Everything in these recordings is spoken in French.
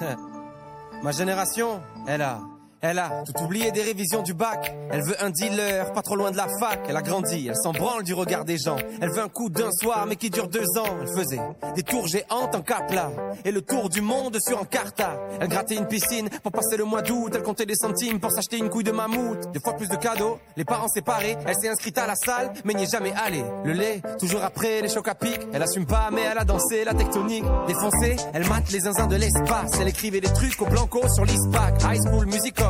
Ma génération, elle a elle a tout oublié des révisions du bac. Elle veut un dealer, pas trop loin de la fac. Elle a grandi, elle s'en branle du regard des gens. Elle veut un coup d'un soir, mais qui dure deux ans. Elle faisait des tours géantes en capla et le tour du monde sur Encarta. Elle grattait une piscine pour passer le mois d'août. Elle comptait des centimes pour s'acheter une couille de mammouth. Deux fois plus de cadeaux, les parents séparés. Elle s'est inscrite à la salle, mais n'y est jamais allée. Le lait, toujours après les chocs à pic. Elle assume pas, mais elle a dansé la tectonique. Défoncée, elle mate les zinzins de l'espace. Elle écrivait des trucs au blanco sur l'ISPAC. High School Musical.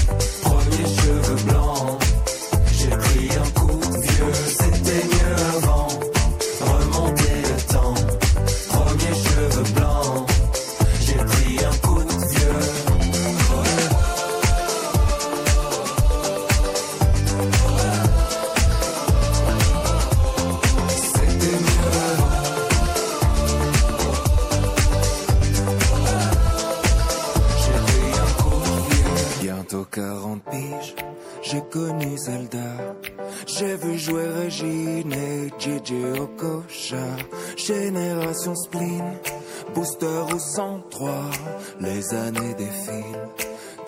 J'ai connu Zelda. J'ai vu jouer Régine et JJ Okocha. Génération spleen, booster au 103. Les années défilent,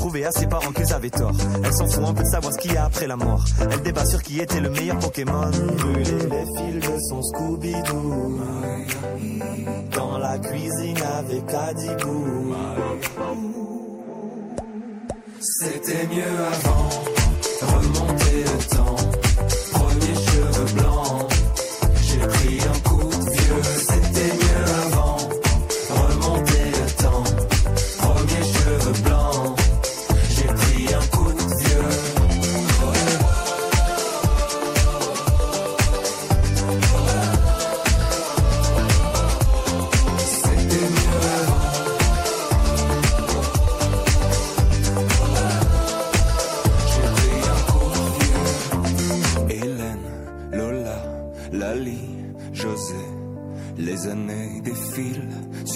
prouver à ses parents qu'ils avaient tort. Elle s'en fout un peu de savoir ce qu'il y a après la mort. Elle débat sur qui était le meilleur Pokémon. Brûler les fils de son Scooby-Doo. Dans la cuisine avec Adibou. C'était mieux avant, remonter le temps.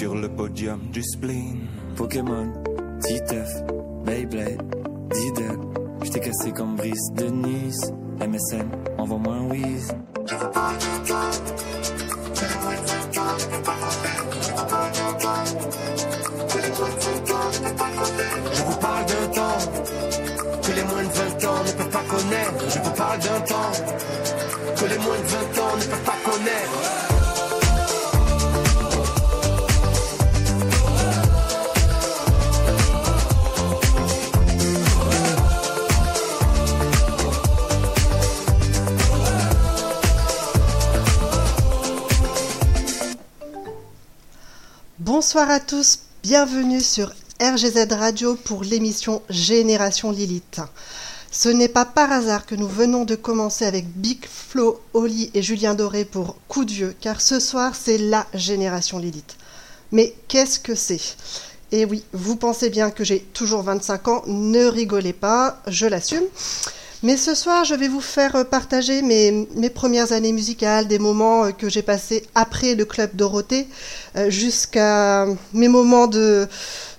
Sur le podium du spleen. Pokémon, Titeuf, Beyblade, Diddle. J't'ai cassé comme Brice de Nice. MSN, envoie-moi un whiz. Bonsoir à tous, bienvenue sur RGZ Radio pour l'émission Génération Lilith. Ce n'est pas par hasard que nous venons de commencer avec Big Flo, Oli et Julien Doré pour Coup de vieux, car ce soir c'est la Génération Lilith. Mais qu'est-ce que c'est? Et oui, vous pensez bien que j'ai toujours 25 ans, ne rigolez pas, je l'assume. Mais ce soir, je vais vous faire partager mes, mes premières années musicales, des moments euh, que j'ai passés après le club Dorothée, euh, jusqu'à mes moments de,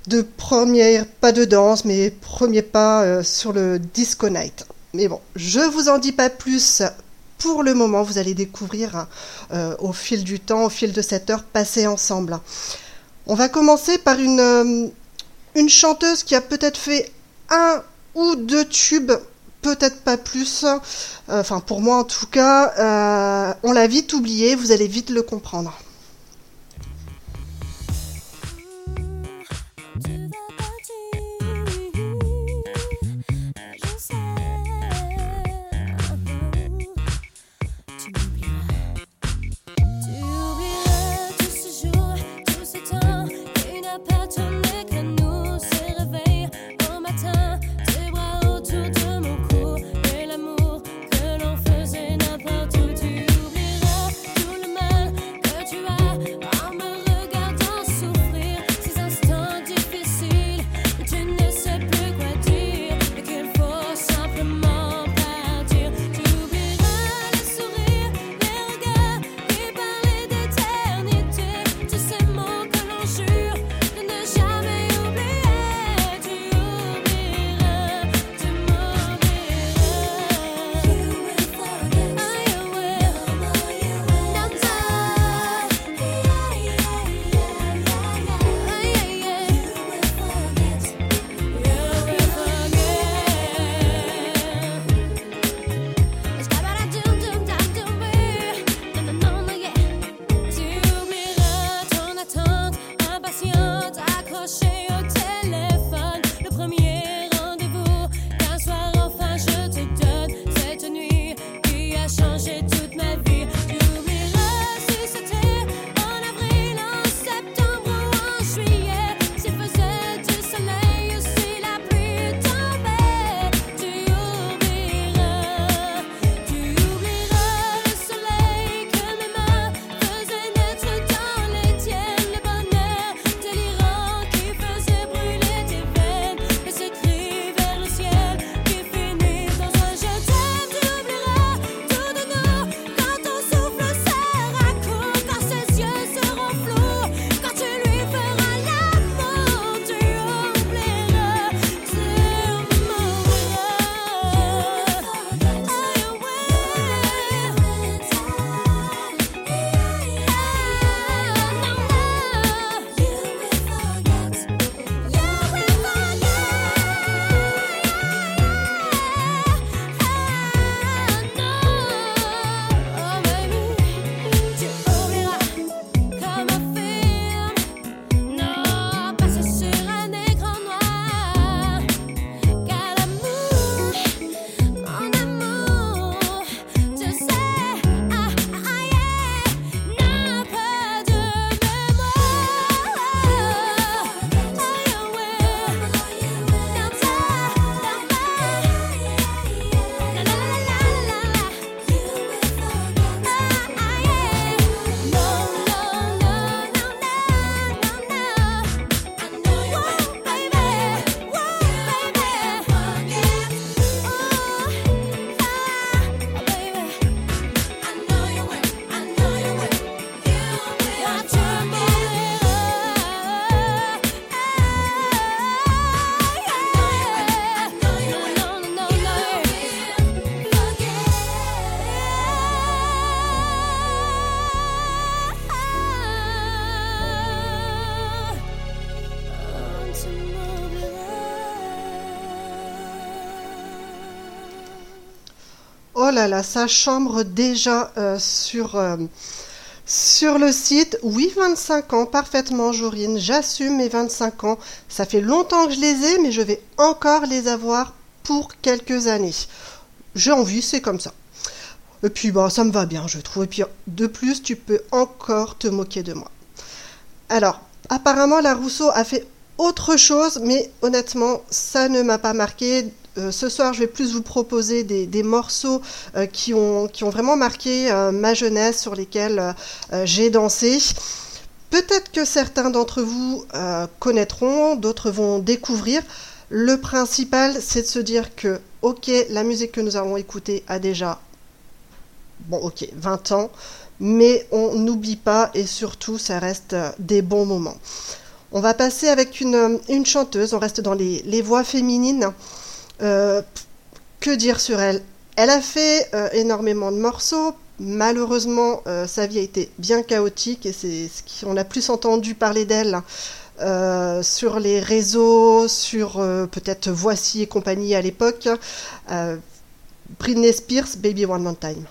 de première, pas de danse, mais premiers pas euh, sur le disco night. Mais bon, je vous en dis pas plus. Pour le moment, vous allez découvrir hein, euh, au fil du temps, au fil de cette heure passée ensemble. On va commencer par une, euh, une chanteuse qui a peut-être fait un ou deux tubes, peut-être pas plus. Euh, Enfin, pour moi en tout cas, euh, on l'a vite oublié, vous allez vite le comprendre. Ça chambre déjà euh, sur, euh, sur le site. Oui, 25 ans, parfaitement, Jorine. J'assume mes 25 ans. Ça fait longtemps que je les ai, mais je vais encore les avoir pour quelques années. J'ai envie, c'est comme ça. Et puis, bah, ça me va bien, je trouve. Et puis, de plus, tu peux encore te moquer de moi. Alors, apparemment, la Rousseau a fait autre chose, mais honnêtement, ça ne m'a pas marqué. Euh, ce soir, je vais plus vous proposer des, des morceaux euh, qui, ont, qui ont vraiment marqué euh, ma jeunesse, sur lesquels j'ai dansé. Peut-être que certains d'entre vous connaîtront, d'autres vont découvrir. Le principal, c'est de se dire que, ok, la musique que nous avons écoutée a déjà, bon, ok, 20 ans, mais on n'oublie pas et surtout, ça reste des bons moments. On va passer avec une, une chanteuse, on reste dans les, les voix féminines. Euh, que dire sur elle? Elle a fait euh, énormément de morceaux. Malheureusement, euh, sa vie a été bien chaotique et c'est ce qu'on a plus entendu parler d'elle euh, sur les réseaux, sur euh, peut-être Voici et compagnie à l'époque. Britney Spears, Baby One More Time.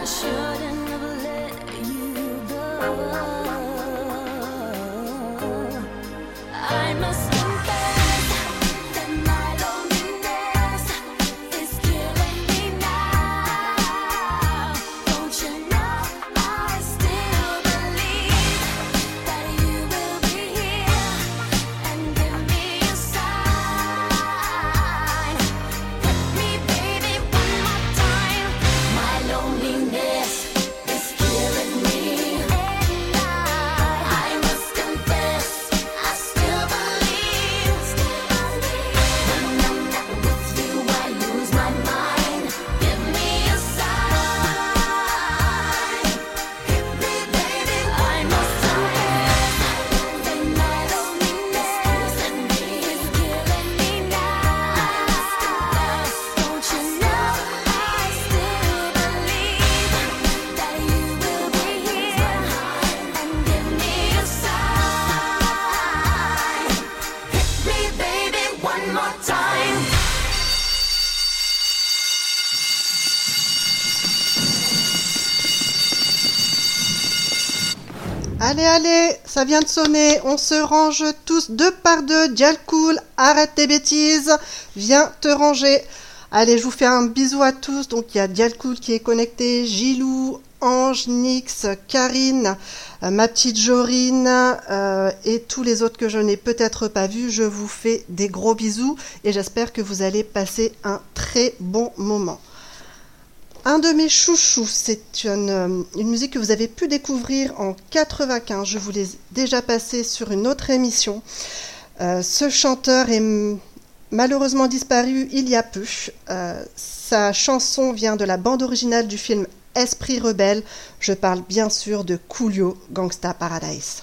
I Allez, ça vient de sonner, on se range tous deux par deux. Dial cool, arrête tes bêtises, viens te ranger. Allez, je vous fais un bisou à tous. Donc il y a Dial cool qui est connecté, Gilou, Ange, Nix, Karine, euh, ma petite Jorine euh, et tous les autres que je n'ai peut-être pas vus. Je vous fais des gros bisous et j'espère que vous allez passer un très bon moment. Un de mes chouchous, c'est une, euh, une musique que vous avez pu découvrir en 95. Je vous l'ai déjà passé sur une autre émission. Euh, ce chanteur est malheureusement disparu il y a peu. Euh, sa chanson vient de la bande originale du film Esprit rebelle. Je parle bien sûr de Coolio Gangsta Paradise.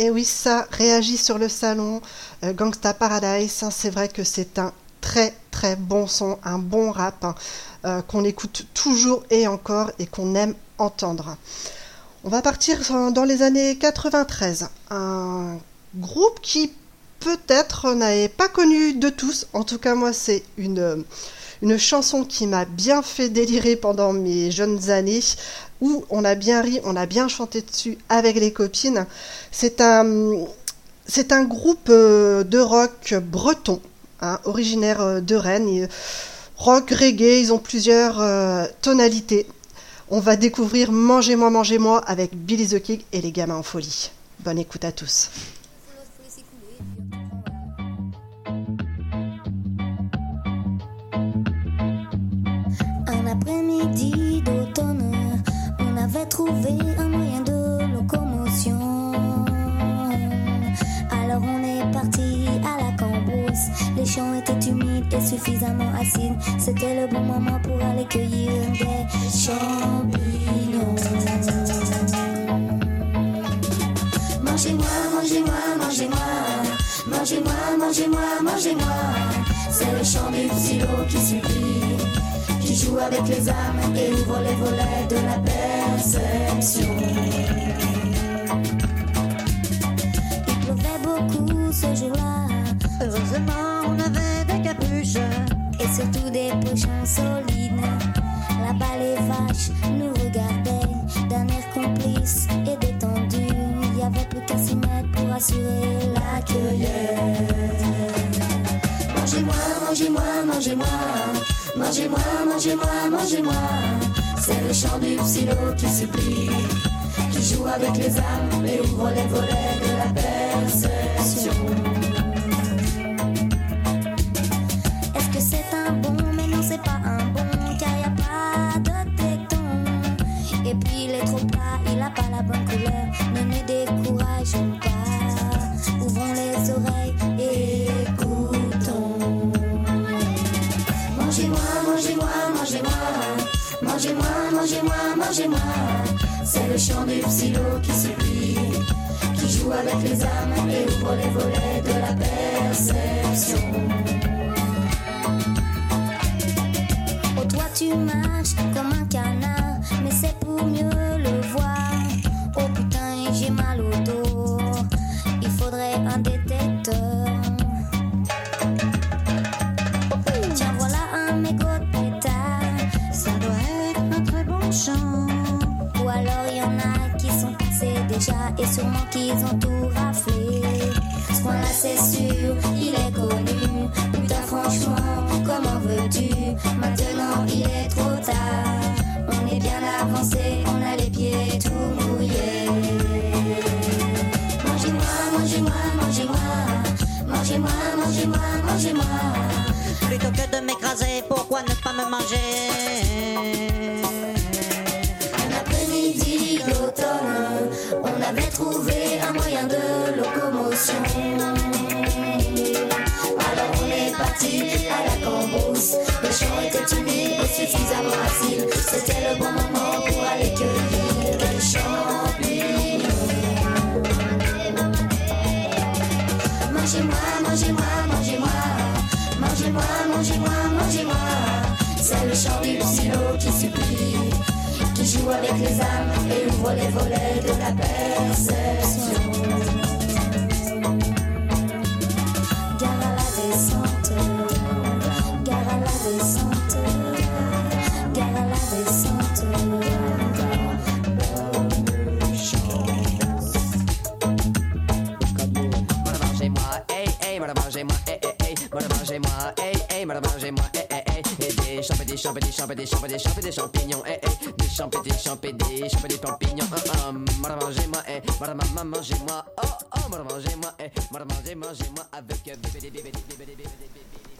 Et oui, ça réagit sur le salon. Euh, Gangsta Paradise, hein, c'est vrai que c'est un très très bon son, un bon rap hein, euh, qu'on écoute toujours et encore et qu'on aime entendre. On va partir dans les années 93. Un groupe qui peut-être n'avait pas connu de tous. En tout cas, moi, c'est une, une chanson qui m'a bien fait délirer pendant mes jeunes années, où on a bien ri, on a bien chanté dessus avec les copines. C'est un, groupe euh, de rock breton, hein, originaire euh, de Rennes. Rock, reggae, ils ont plusieurs euh, tonalités. On va découvrir Mangez-moi, mangez-moi avec Billy the Kid et les gamins en folie. Bonne écoute à tous. Avait trouvé un moyen de locomotion. Alors on est parti à la cambrousse. Les champs étaient humides et suffisamment acides. C'était le bon moment pour aller cueillir des champignons. Mangez-moi, mangez-moi, mangez-moi. Mangez-moi, mangez-moi, mangez-moi. C'est le chant du silo qui supplie qui joue avec les âmes et ouvre les volets de la perception. Il pleuvait beaucoup ce jour-là. Heureusement, on avait des capuches et surtout des pochons solides. Là-bas, les vaches nous regardaient d'un air complice et détendu. Il y avait plus qu'à s'y pour assurer la cueillette. Mangez-moi, mangez-moi, mangez-moi. Mangez-moi, mangez-moi, mangez-moi. C'est le chant du psylo qui supplie, qui joue avec les âmes et ouvre les volets de la perception. Chant du psylo qui supplie, qui joue avec les âmes et ouvre les volets de la perception. Oh, toi tu marches Un après-midi d'automne, on avait trouvé un moyen de locomotion. Alors on est parti à la cambrousse. Le champ était humide et suffisamment acide. C'était le bon moment pour aller cueillir qui supplie, qui joue avec les âmes et ouvre les volets de la perception.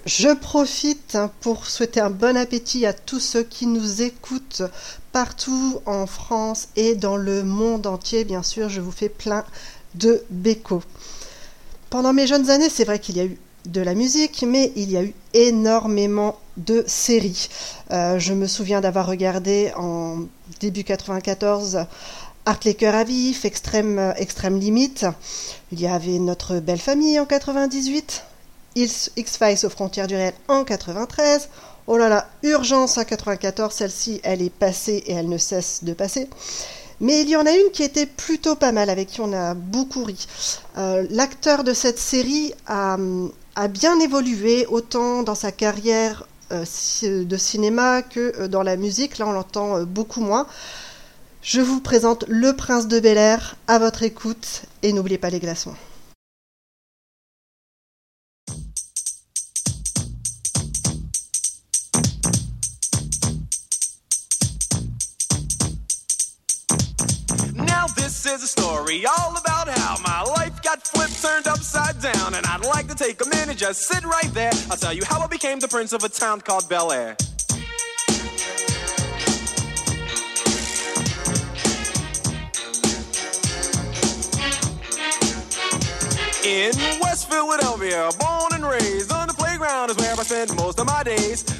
Je profite hein, pour souhaiter un bon appétit à tous ceux qui nous écoutent partout en France et dans le monde entier. Bien sûr, je vous fais plein de bécos. Pendant mes jeunes années, c'est vrai qu'il y a eu de la musique, mais il y a eu énormément de séries. Euh, je me souviens d'avoir regardé en début 94 Art les cœurs à vif, Extrême, euh, Extrême Limite. Il y avait Notre belle famille en 98. X- X-Files aux frontières du réel en 93. Oh là là, Urgence en 94, celle-ci, elle est passée et elle ne cesse de passer. Mais il y en a une qui était plutôt pas mal, avec qui on a beaucoup ri. Euh, L'acteur de cette série a, a bien évolué, autant dans sa carrière euh, ci- de cinéma que euh, dans la musique. Là, on l'entend euh, beaucoup moins. Je vous présente Le Prince de Bel Air à votre écoute et n'oubliez pas les glaçons. Got flipped, turned upside down, and I'd like to take a minute, just sit right there. I'll tell you how I became the prince of a town called Bel Air. In West Philadelphia, born and raised on the playground is where I spent most of my days.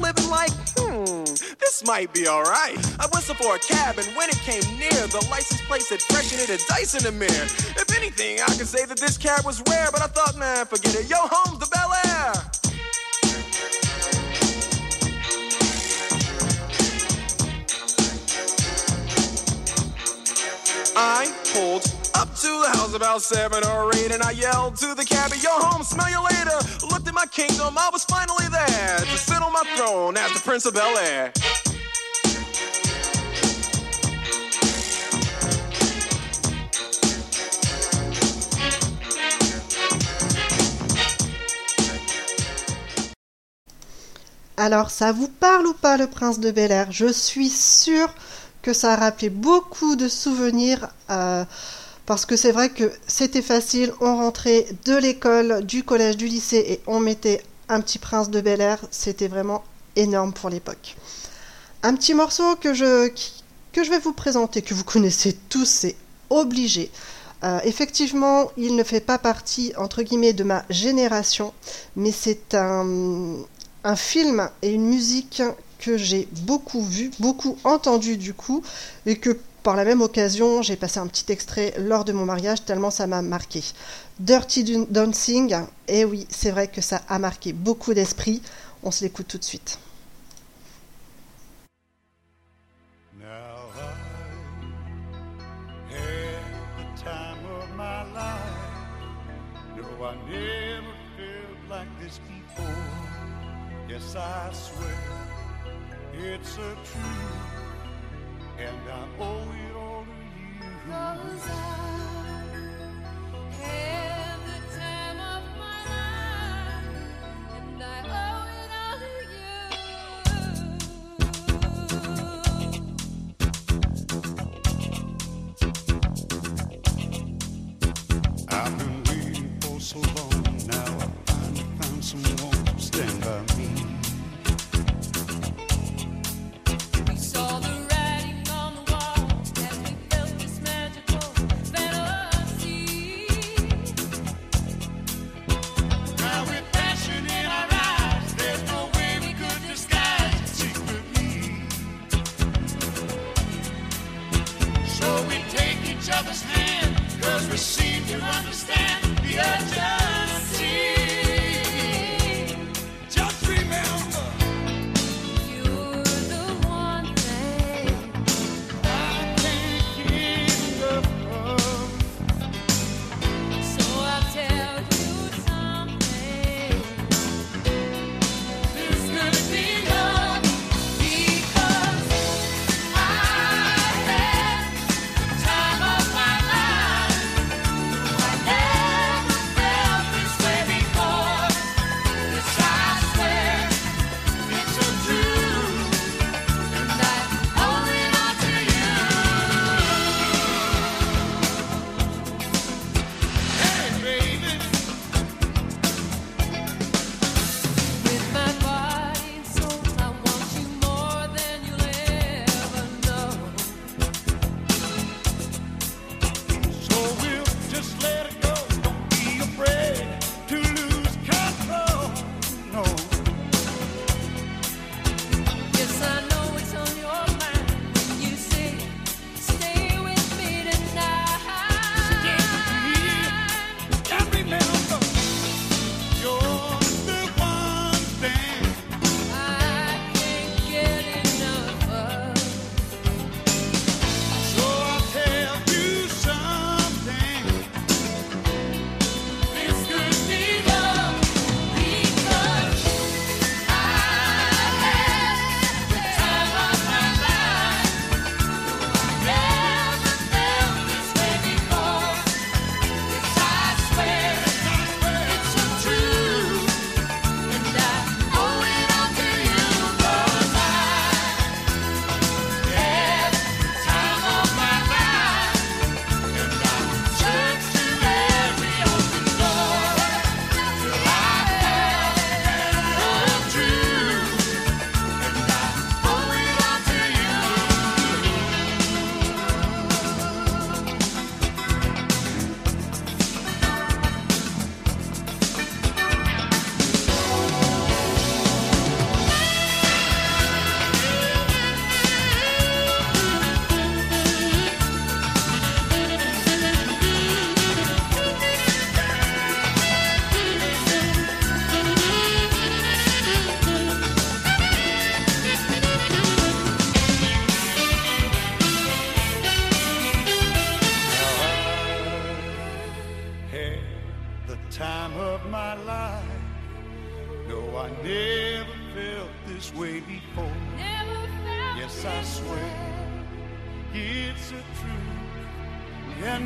living like? Hmm, this might be alright. I whistled for a cab, and when it came near, the license plate said fresh and it had dice in the mirror. If anything, I could say that this cab was rare, but I thought, man, forget it. Yo, home's the Bel Air. I pulled up to the house about seven or eight, and I yelled to the cabbie, "Yo, home, smell you later." Looked at my kingdom, I was finally there to sit on my throne as the Prince of Bel Air. Alors, ça vous parle ou pas le prince de Bel Air Je suis sûre que ça a rappelé beaucoup de souvenirs euh, parce que c'est vrai que c'était facile. On rentrait de l'école, du collège, du lycée et on mettait un petit prince de Bel Air. C'était vraiment énorme pour l'époque. Un petit morceau que je, vais vous présenter, que vous connaissez tous, c'est obligé. Euh, effectivement, il ne fait pas partie, entre guillemets, de ma génération, mais c'est un, un film et une musique que j'ai beaucoup vu, beaucoup entendu du coup, et que par la même occasion, j'ai passé un petit extrait lors de mon mariage, tellement ça m'a marqué. Dirty Dancing, et oui, c'est vrai que ça a marqué beaucoup d'esprit. On se l'écoute tout de suite. And I owe it all to you. I've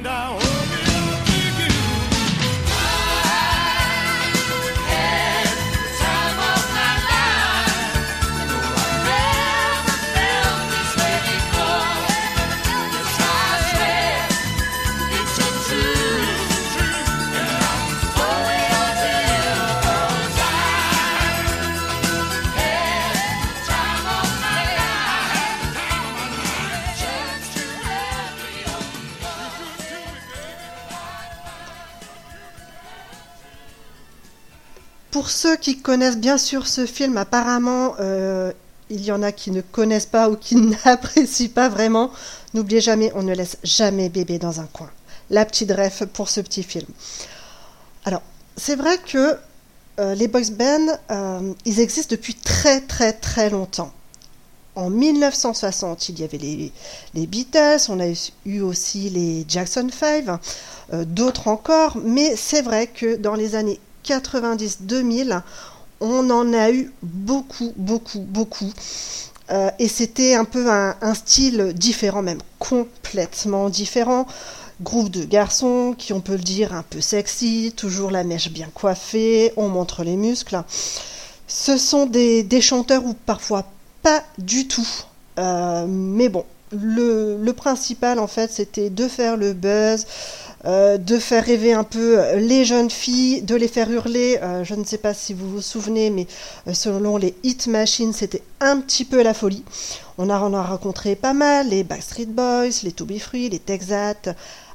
I qui connaissent bien sûr ce film, apparemment, euh, il y en a qui ne connaissent pas ou qui n'apprécient pas vraiment. N'oubliez jamais, on ne laisse jamais bébé dans un coin. La petite ref pour ce petit film. Alors, c'est vrai que euh, les boys bands, euh, ils existent depuis très très très longtemps. En 1960, il y avait les, les Beatles, on a eu aussi les Jackson 5, euh, d'autres encore, mais c'est vrai que dans les années 90-2000, on en a eu beaucoup, beaucoup, beaucoup. Euh, et c'était un peu un, style différent, même complètement différent. Groupe de garçons qui, on peut le dire, un peu sexy, toujours la mèche bien coiffée, on montre les muscles. Ce sont des, chanteurs ou parfois pas du tout. Euh, mais bon, le principal en fait, c'était de faire le buzz, euh, de faire rêver un peu les jeunes filles, de les faire hurler. Euh, je ne sais pas si vous vous souvenez, mais euh, selon les Hit Machines, c'était un petit peu la folie. On a, a rencontré pas mal les Backstreet Boys, les To Be Free, les Texat,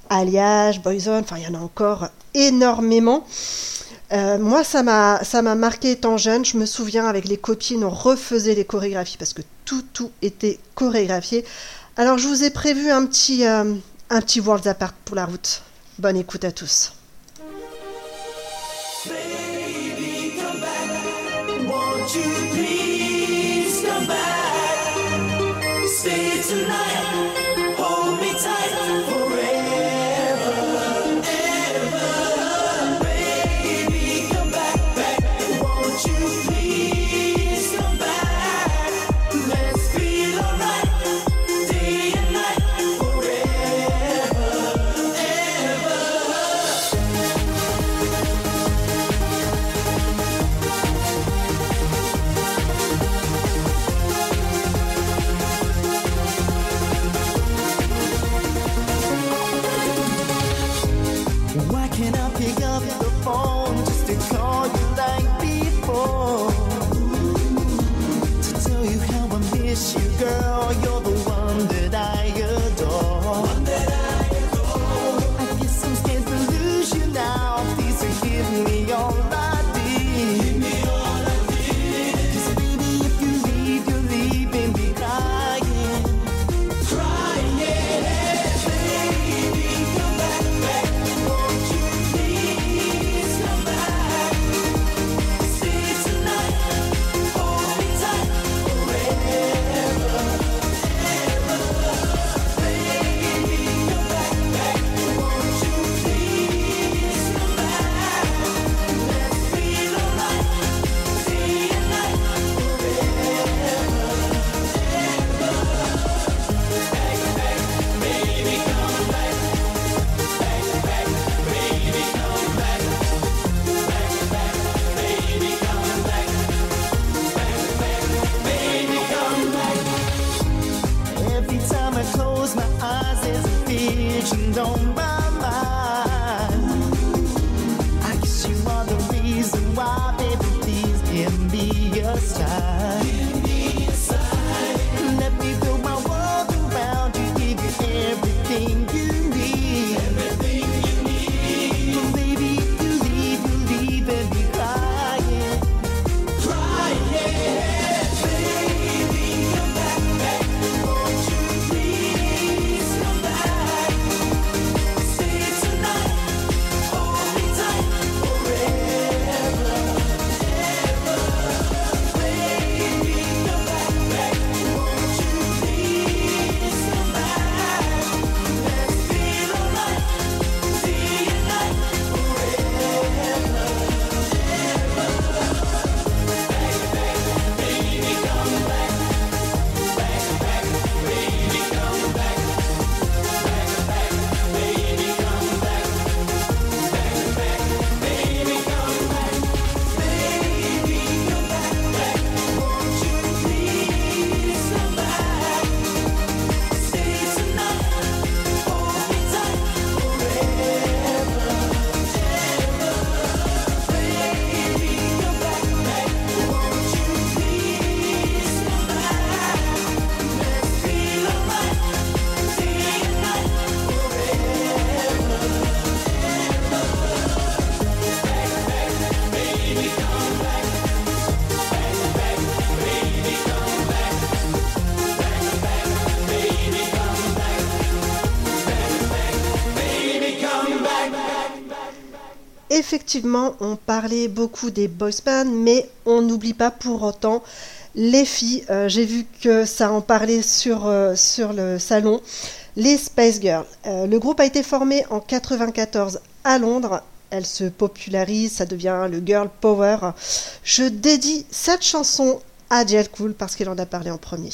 Alliage, Boyzone, enfin il y en a encore énormément. Euh, moi, ça m'a, ça m'a marqué étant jeune. Je me souviens, avec les copines, on refaisait les chorégraphies parce que tout, tout était chorégraphié. Alors, je vous ai prévu un petit, euh, un petit Worlds Apart pour la route. Bonne écoute à tous. A effectivement, on parlait beaucoup des boys bands, mais on n'oublie pas pour autant les filles. Euh, J'ai vu que ça en parlait sur, euh, le salon. Les Space Girls. Euh, le groupe a été formé en 94 à Londres. Elle se popularise, ça devient le girl power. Je dédie cette chanson à Jel Cool parce qu'il en a parlé en premier.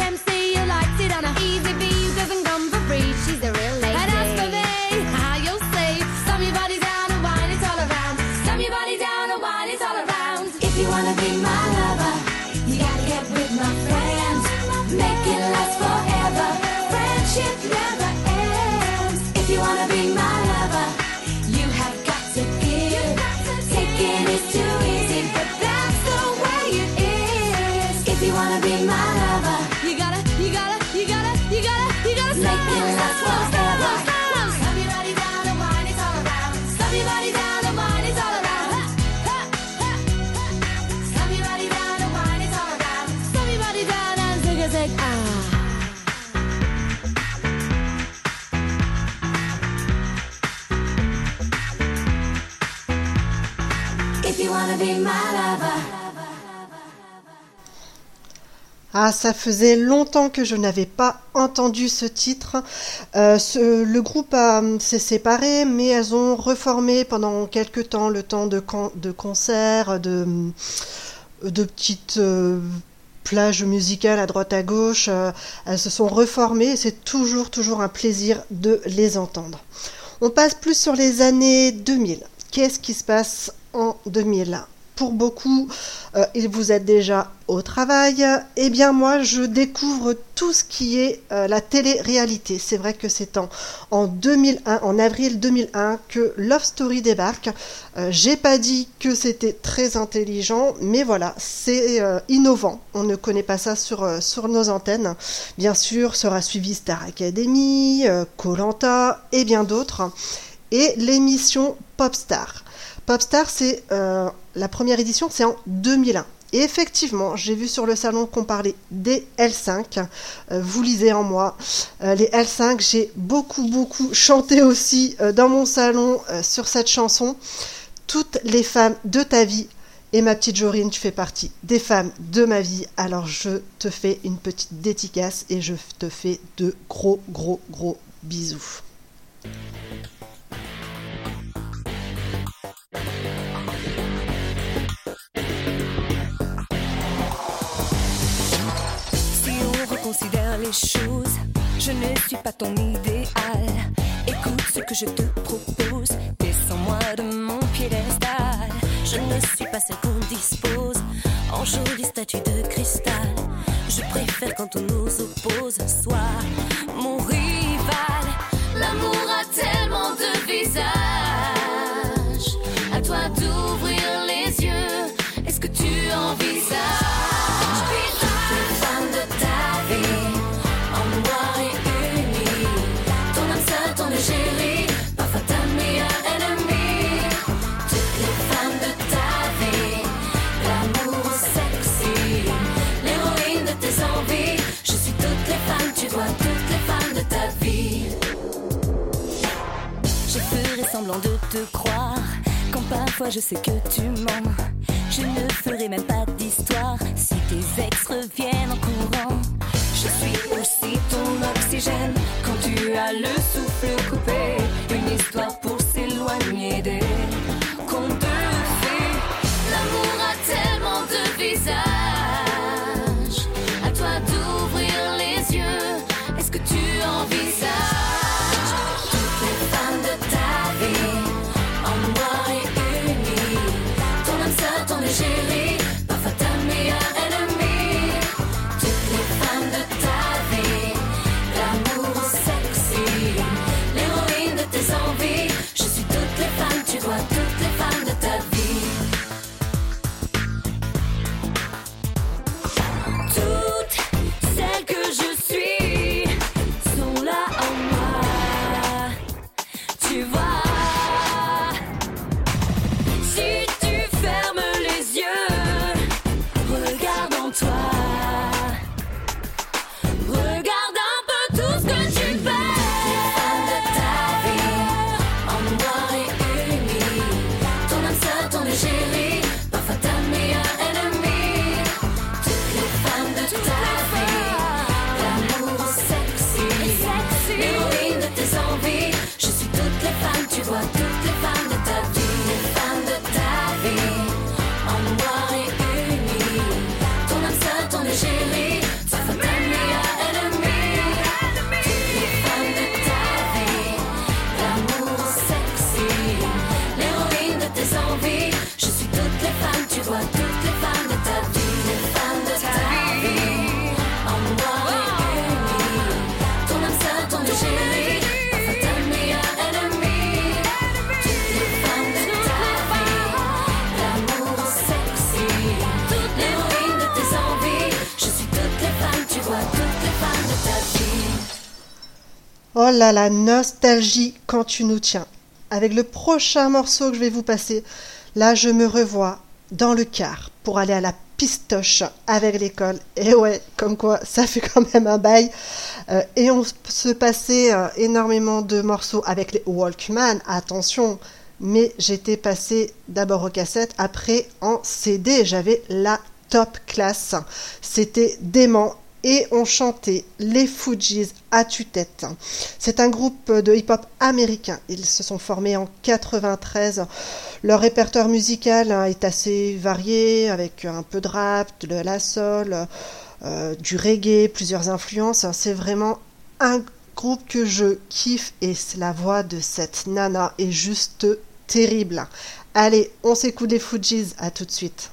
MC it on a easy come for free. She's the real lady. And as for me, your body down and all around. Your body down and all around. If you wanna be my lover, Ah, ça faisait longtemps que je n'avais pas entendu ce titre. Euh, le groupe a- s'est séparé, mais elles ont reformé pendant quelques temps, le temps de, de concerts, de, de petites euh, plages musicales à droite à gauche. Euh, elles se sont reformées et c'est toujours, toujours un plaisir de les entendre. On passe plus sur les années 2000. Qu'est-ce qui se passe en 2000 Pour beaucoup, euh, et vous êtes déjà au travail, eh bien moi je découvre tout ce qui est euh, la télé-réalité. C'est vrai que c'est en, en 2001, en avril 2001, que Love Story débarque. Euh, J'ai pas dit que c'était très intelligent, mais voilà, c'est euh, innovant. On ne connaît pas ça sur, sur nos antennes. Bien sûr, sera suivi Star Academy, Colanta et bien d'autres. Et l'émission Popstar. Popstar, c'est euh, la première édition, c'est en 2001. Et effectivement, j'ai vu sur le salon qu'on parlait des L5. Euh, vous lisez en moi. Euh, les L5, j'ai beaucoup, beaucoup chanté aussi dans mon salon sur cette chanson. Toutes les femmes de ta vie. Et ma petite Jorine, tu fais partie des femmes de ma vie. Alors je te fais une petite dédicace et je te fais de gros, gros, gros bisous. Je ne suis pas ton idéal. Écoute ce que je te propose. Descends-moi de mon piédestal. Je ne suis pas celle qu'on dispose en jolie statue de cristal. Je préfère quand on nous oppose. Sois mon rival, l'amour à terre. je sais que tu mens. Je ne ferai même pas d'histoire si tes ex reviennent en courant. Je suis aussi ton oxygène quand tu as le souffle coupé. Une histoire pour s'éloigner des la nostalgie quand tu nous tiens. Avec le prochain morceau que je vais vous passer, là je me revois dans le car pour aller à la pistoche avec l'école. Et ouais, comme quoi, ça fait quand même un bail. Euh, et on se passait euh, énormément de morceaux avec les Walkman, attention. Mais j'étais passé d'abord aux cassettes, après en CD. J'avais la top classe. C'était dément et ont chanté les Fujis à tue-tête. C'est un groupe de hip-hop américain. Ils se sont formés en 93. Leur répertoire musical hein, est assez varié avec un peu de rap, de la soul, euh, du reggae, plusieurs influences. C'est vraiment un groupe que je kiffe et la voix de cette nana est juste terrible. Allez, on s'écoute les Fujis. À tout de suite.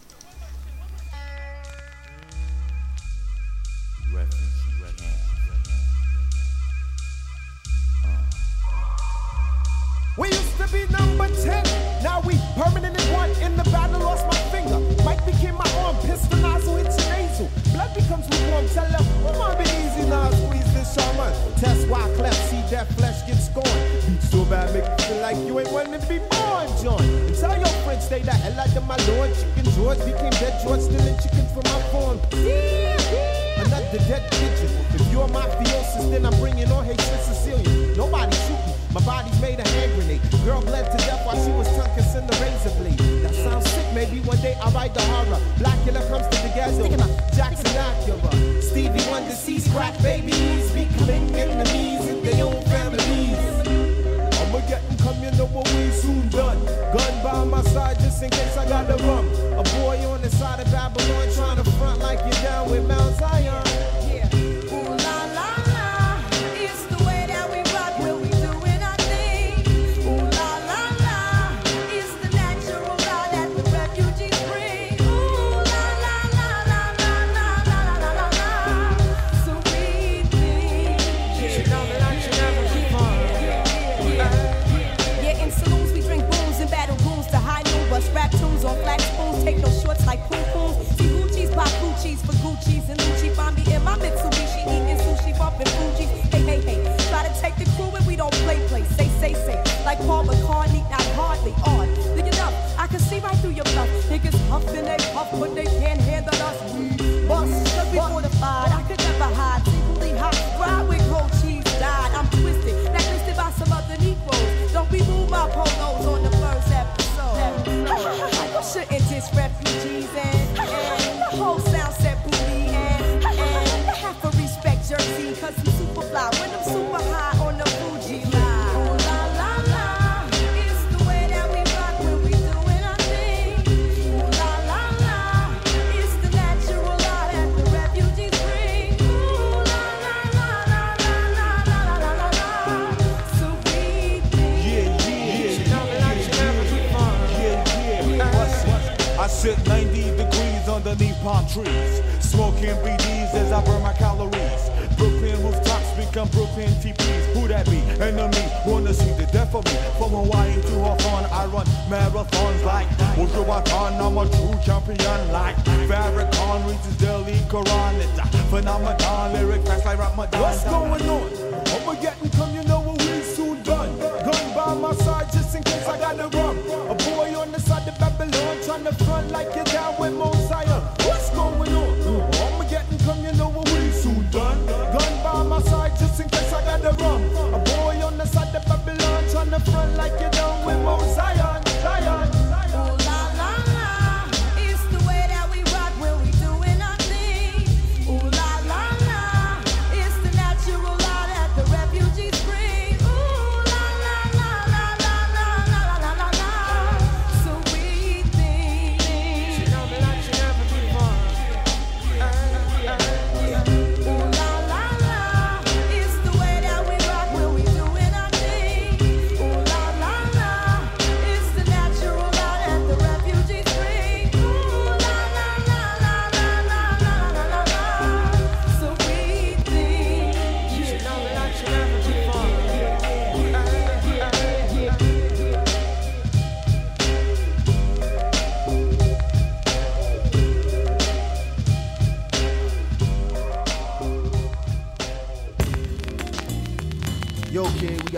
Palm trees, smoking BDs as I burn my calories. Brooklyn rooftops become Brooklyn TPs. Who that be? Enemy wanna see the death of me. From Hawaii to Hawthorne, I run marathons like Wujuwakan. I'm a true champion like Farrakhan reads his daily Quran. It's a phenomenon, lyric facts like Ramadan. What's going on? I'ma come, you know what we soon done. Gun by my side just in case I gotta run. A boy on the side of Babylon trying to front like you're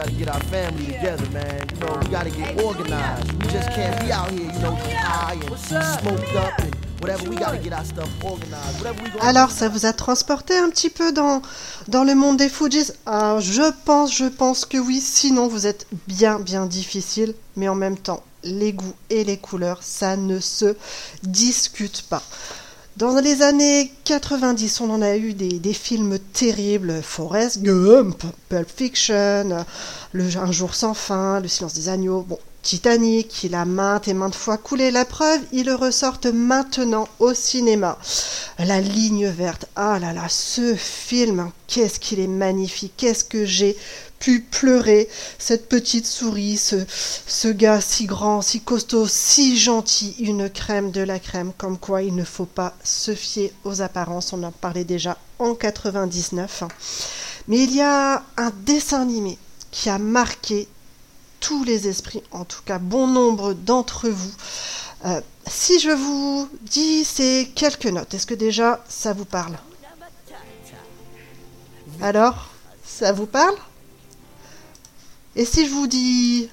gotta get our family together, man. You know, we gotta get organized. We just can't be out here, you know, high and smoked up and whatever. We gotta get our stuff organized. Whatever we gonna Alors, ça vous a transporté un petit peu dans, dans le monde des Fujis Ah, Je pense, je pense que oui. Sinon, vous êtes bien, bien difficile. Mais en même temps, les goûts et les couleurs, ça ne se discute pas. Dans les années 90, on en a eu des, films terribles. Forrest Gump, Pulp Fiction, Un jour sans fin, Le silence des agneaux. Bon, Titanic, il a maintes et maintes fois coulé la preuve, ils ressortent maintenant au cinéma. La ligne verte, ah là là, ce film, qu'est-ce qu'il est magnifique, qu'est-ce que j'ai pu pleurer. Cette petite souris, ce, gars si grand, si costaud, si gentil, une crème de la crème, comme quoi il ne faut pas se fier aux apparences, on en parlait déjà en 99. Mais il y a un dessin animé qui a marqué tous les esprits, en tout cas bon nombre d'entre vous. Euh, si je vous dis ces quelques notes, est-ce que déjà ça vous parle? Alors, ça vous parle? Et si je vous dis...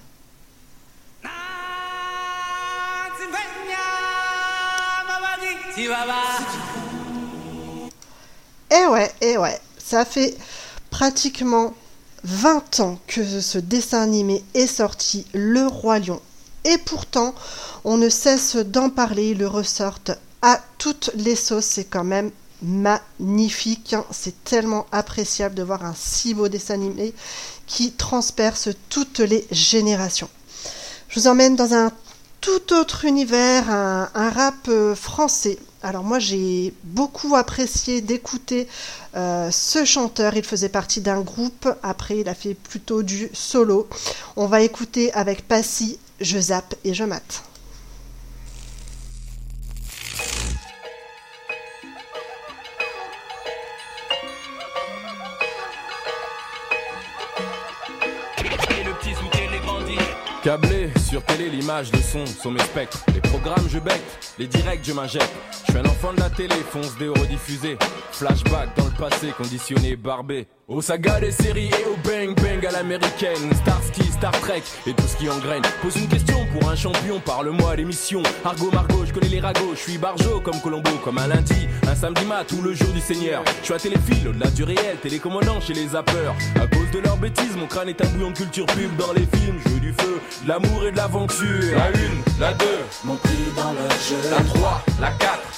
Eh ouais, eh ouais, ça fait pratiquement 20 ans que ce dessin animé est sorti, Le Roi Lion. Et pourtant, on ne cesse d'en parler, ils le ressortent à toutes les sauces, c'est quand même magnifique, hein. c'est tellement appréciable de voir un si beau dessin animé qui transperce toutes les générations. Je vous emmène dans un tout autre univers, un, rap euh, français. Alors moi j'ai beaucoup apprécié d'écouter euh, ce chanteur, il faisait partie d'un groupe, après il a fait plutôt du solo. On va écouter avec Passy, je zappe et je mate. L'image, le son sont mes spectres. Les programmes, je bec, les directs, je m'injecte. Je suis un enfant de la télé, fonce des rediffusés. Flashback dans le passé, conditionné, barbé. Aux sagas des séries et au bang bang à l'américaine. Starsky, Star Trek et tout ce qui engraine. Pose une question pour un champion, parle-moi d'émission Argo Margot, je connais les ragots, je suis barjo comme Colombo Comme un lundi, un samedi mat ou le jour du Seigneur. Je suis à téléphile, au-delà du réel, télécommandant chez les zappeurs. À cause de leurs bêtises, mon crâne est un bouillon de culture pub Dans les films, jeu du feu, de l'amour et de l'aventure. La une, la deux, Mon dans le jeu. la trois, la quatre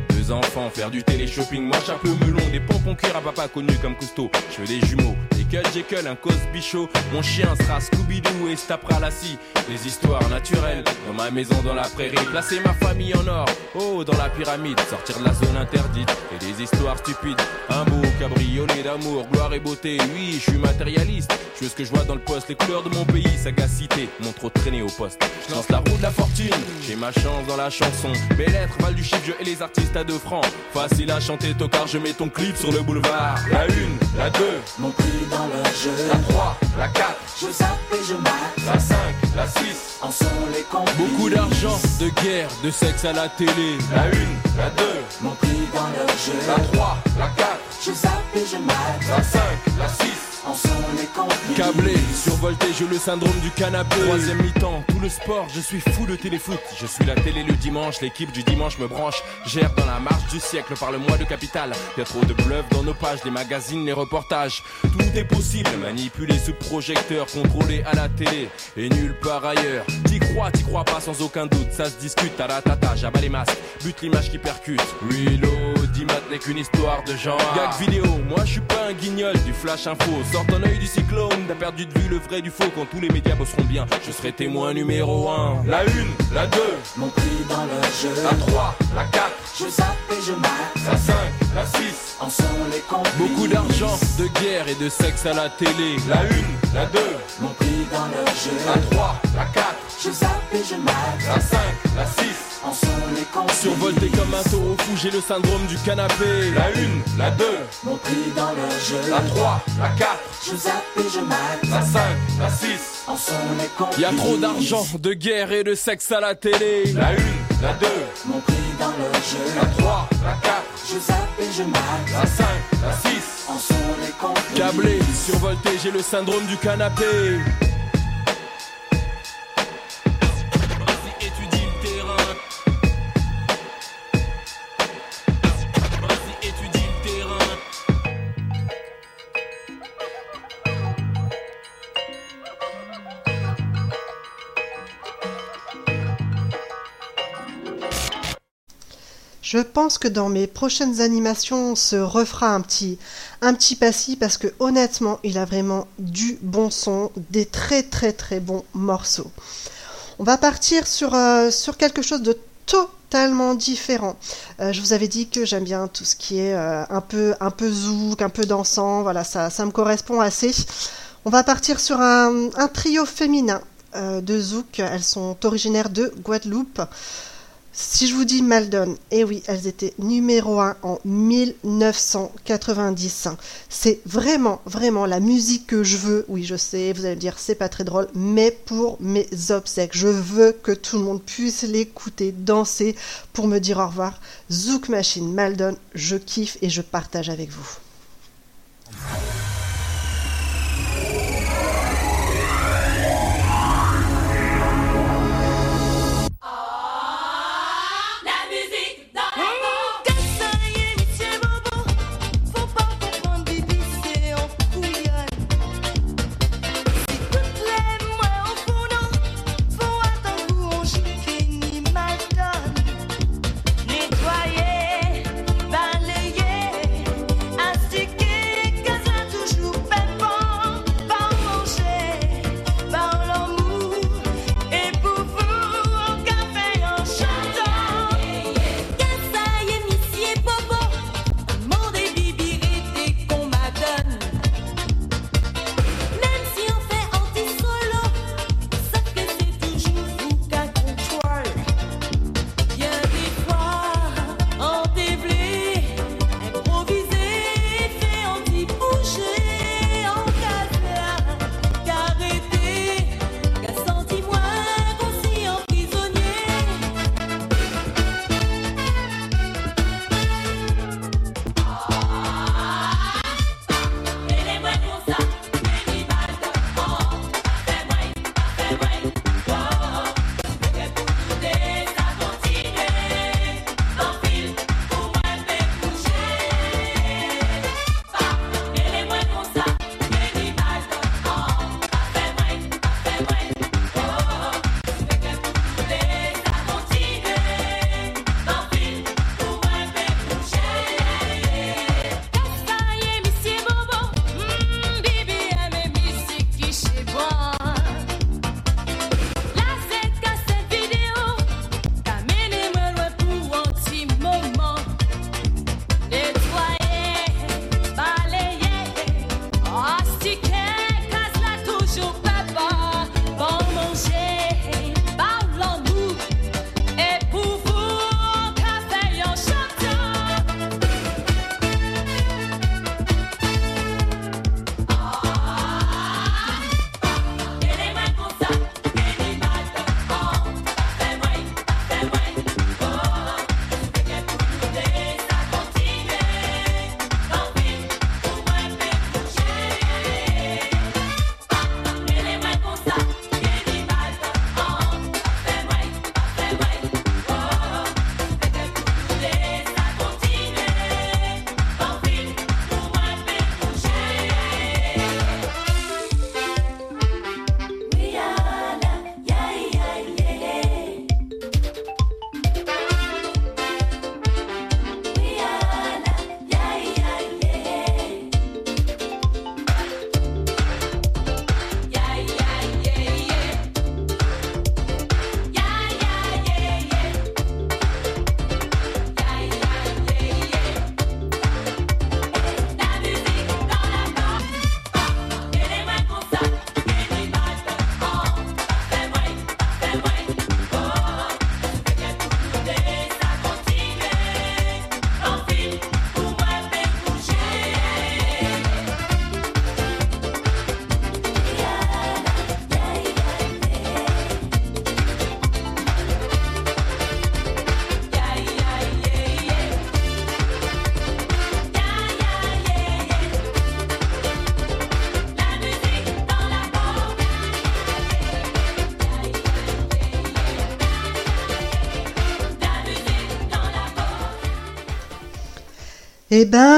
enfants, faire du télé-shopping. Moi chapeau melon, des pompons cuir à papa connu comme Cousteau. Je veux des jumeaux, des Cut Jekyll, un Cosby Show Mon chien sera Scooby-Doo et se tapera la scie. Des histoires naturelles, dans ma maison dans la prairie. Placer ma famille en or, oh dans la pyramide. Sortir de la zone interdite, et des histoires stupides. Un beau cabriolet d'amour, gloire et beauté. Oui, je suis matérialiste, je veux ce que je vois dans le poste. Les couleurs de mon pays, sagacité, mon trop traîné au poste. Je lance la roue de la fortune, j'ai ma chance dans la chanson. Mes lettres valent du chiffre, je et les artistes à deux francs. Facile à chanter, tocard, je mets ton clip sur le boulevard. La une, la deux, Mon prix dans le jeu. la trois, la quatre, Je zappe et je mate. la cinq, la six En sont les complices. Beaucoup d'argent, de guerre, de sexe à la télé. La une, la deux, Mon prix dans le jeu. la trois, la quatre, Je zappe et je mate. la cinq, la six En sont les complices. Câblé, survolté, j'ai le syndrome du canapé. Troisième mi-temps, tout le sport, je suis fou de téléfoot. Je suis la télé le dimanche, l'équipe du dimanche me branche. Gère dans la marche du siècle par le mois de capital. Y a trop de bluff dans nos pages, les magazines, les reportages. Tout est possible, manipulé sous projecteur, contrôlé à la télé et nulle part ailleurs. T'y crois, t'y crois pas sans aucun doute, ça se discute. Taratata, j'abats les masques, bute l'image qui percute. Reload, Dimat n'est qu'une histoire de genre. Gag vidéo, moi je suis pas un guignol du flash info. Sors ton œil du cyclone, t'as perdu de vue le vrai du faux. Quand tous les médias bosseront bien, je serai témoin numéro 1. La une, la 2, Mon prix dans le jeu. la 3, la 4, Je zappe et je mate. la 5, la 6. En sont les complices. Beaucoup d'argent, de guerre et de sexe à la télé. La une, la 2, Mon prix dans le jeu. la 3, la 4, Je zappe et je mate. la 5, la 6. En sont les complices. Survolté comme un taureau fou, j'ai le syndrome du canapé. La une, la 2, Mon prix dans le jeu. la 3, la 4, Je zappe et je mate. la 5, la 6. En sont les complices. Y a trop d'argent, de guerre et de sexe à la télé. La une, la 2, Mon prix dans le jeu. la 3, la 4, Je zappe et je mate. la 5, la 6. En sont les complices. Câblé, survolté, j'ai le syndrome du canapé. Je pense que dans mes prochaines animations, on se refera un petit, un petit parce que honnêtement, il a vraiment du bon son, des très très très bons morceaux. On va partir sur, euh, sur quelque chose de totalement différent. Euh, je vous avais dit que j'aime bien tout ce qui est euh, un peu un peu zouk, un peu dansant. Voilà, ça, me correspond assez. On va partir sur un, un trio féminin de zouk. Elles sont originaires de Guadeloupe. Si je vous dis Maldon, eh oui, elles étaient numéro 1 en 1990. C'est vraiment, vraiment la musique que je veux. Oui, je sais, vous allez me dire, c'est pas très drôle, mais pour mes obsèques, je veux que tout le monde puisse l'écouter, danser pour me dire au revoir. Zouk Machine, Maldon, je kiffe et je partage avec vous.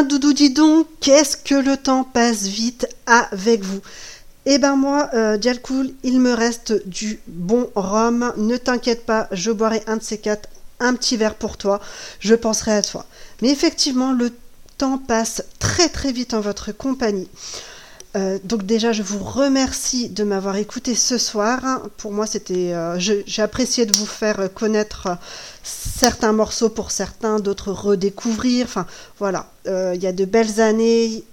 Ben, Doudou, dis donc, qu'est-ce que le temps passe vite avec vous. Eh ben moi, euh, Dialcool, il me reste du bon rhum. Ne t'inquiète pas, je boirai un de ces quatre, un petit verre pour toi. Je penserai à toi. Mais effectivement, le temps passe très très vite en votre compagnie. Euh, donc déjà, je vous remercie de m'avoir écouté ce soir. Pour moi, c'était, euh, j'ai apprécié de vous faire connaître certains morceaux pour certains, d'autres redécouvrir. Enfin, voilà, Euh, il y a de belles années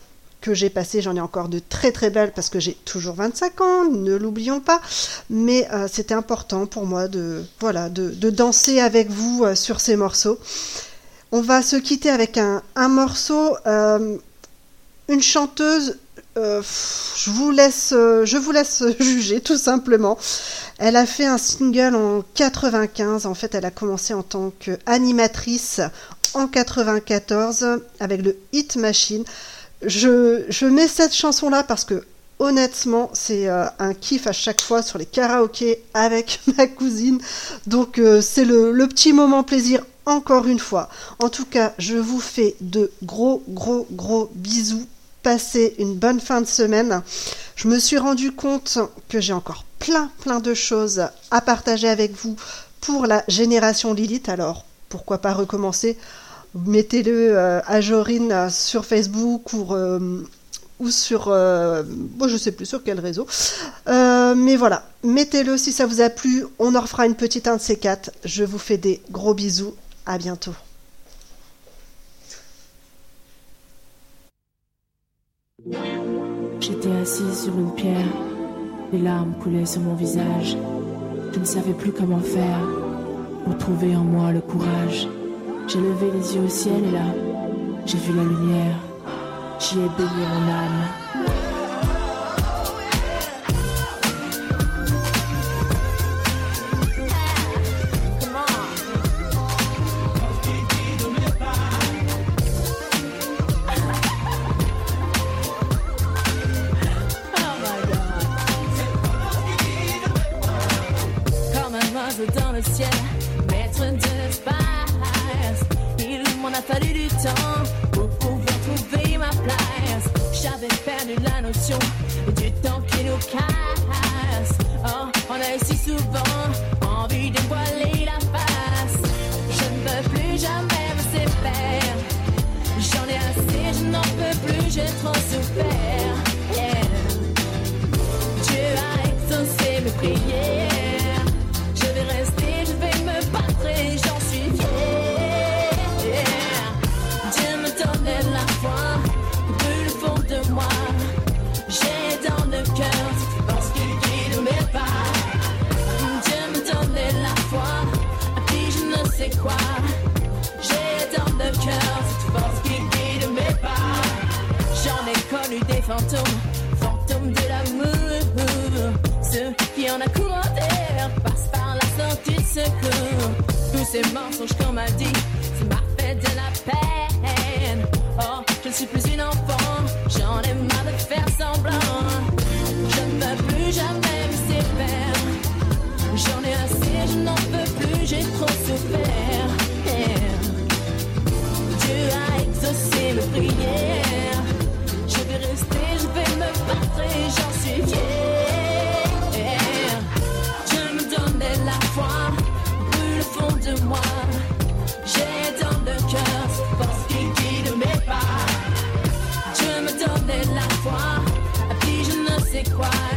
que j'ai passées. J'en ai encore de très très belles parce que j'ai toujours 25 ans. Ne l'oublions pas. Mais c'était important pour moi de, voilà, de, danser avec vous sur ces morceaux. On va se quitter avec un, morceau. une chanteuse, euh, je vous laisse, euh, juger tout simplement. Elle a fait un single en 95. En fait, elle a commencé en tant qu'animatrice en 94 avec le Hit Machine. Je, mets cette chanson-là parce que honnêtement, c'est euh, un kiff à chaque fois sur les karaokés avec ma cousine. Donc c'est le petit moment plaisir encore une fois. En tout cas, je vous fais de gros, gros, gros bisous. Passez une bonne fin de semaine. Je me suis rendu compte que j'ai encore plein, plein de choses à partager avec vous pour la génération Lilith. Alors, pourquoi pas recommencer? Mettez-le euh, à Jorine euh, sur Facebook ou, euh, ou sur... euh, bon, je sais plus sur quel réseau. Mais voilà, mettez-le si ça vous a plu. On en refera une petite un de ces quatre. Je vous fais des gros bisous. À bientôt. Assise sur une pierre, les larmes coulaient sur mon visage. Je ne savais plus comment faire pour trouver en moi le courage. J'ai levé les yeux au ciel et là, j'ai vu la lumière. J'y ai baigné mon âme. Temps pour pouvoir trouver ma place. J'avais perdu la fantômes, fantômes de l'amour. Ceux qui en a commandé passent par la sortie de secours. Tous ces mensonges qu'on m'a dit, Et j'en suis fier je me donnais la foi, plus le fond de moi. J'ai dans le cœur, parce qu'il guide mes pas. Tu me donnais la foi, à qui je ne sais quoi.